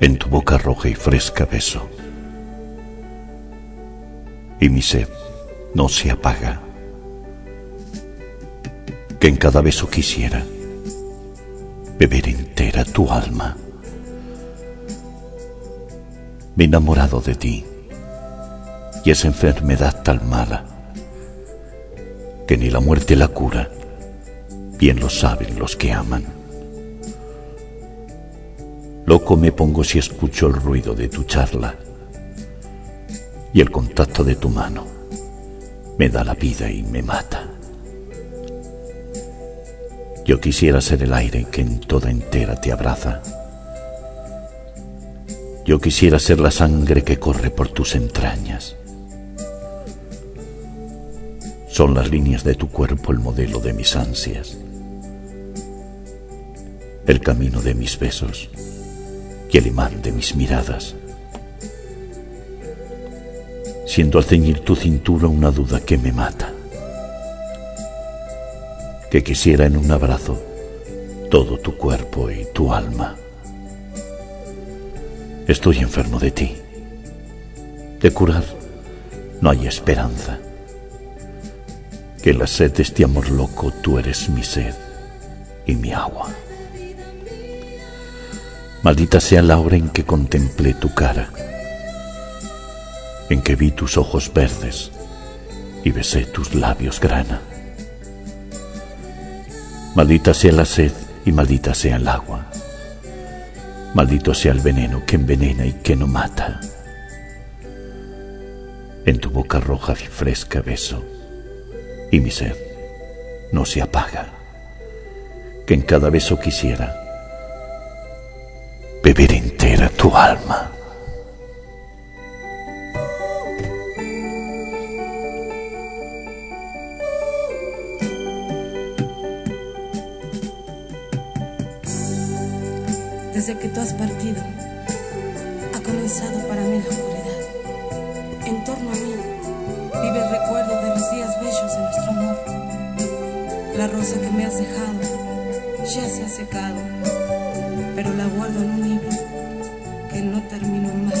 en tu boca roja y fresca beso. Y mi sed no se apaga. Que en cada beso quisiera beber entera tu alma. Me he enamorado de ti y esa enfermedad tan mala que ni la muerte la cura, bien lo saben los que aman. Loco me pongo si escucho el ruido de tu charla y el contacto de tu mano me da la vida y me mata. Yo quisiera ser el aire que en toda entera te abraza. Yo quisiera ser la sangre que corre por tus entrañas. Son las líneas de tu cuerpo el modelo de mis ansias, el camino de mis besos y el imán de mis miradas. Siento al ceñir tu cintura una duda que me mata, que quisiera en un abrazo todo tu cuerpo y tu alma. Estoy enfermo de ti. De curar no hay esperanza. Que la sed de este amor loco tú eres mi sed y mi agua. Maldita sea la hora en que contemplé tu cara, en que vi tus ojos verdes y besé tus labios grana. Maldita sea la sed y maldita sea el agua. Maldito sea el veneno que envenena y que no mata. En tu boca roja y fresca beso, y mi sed no se apaga, que en cada beso quisiera beber entera tu alma. Desde que tú has partido, ha comenzado para mí la oscuridad. En torno a mí vive el recuerdo de los días bellos de nuestro amor. La rosa que me has dejado ya se ha secado pero la guardo en un libro que no termino más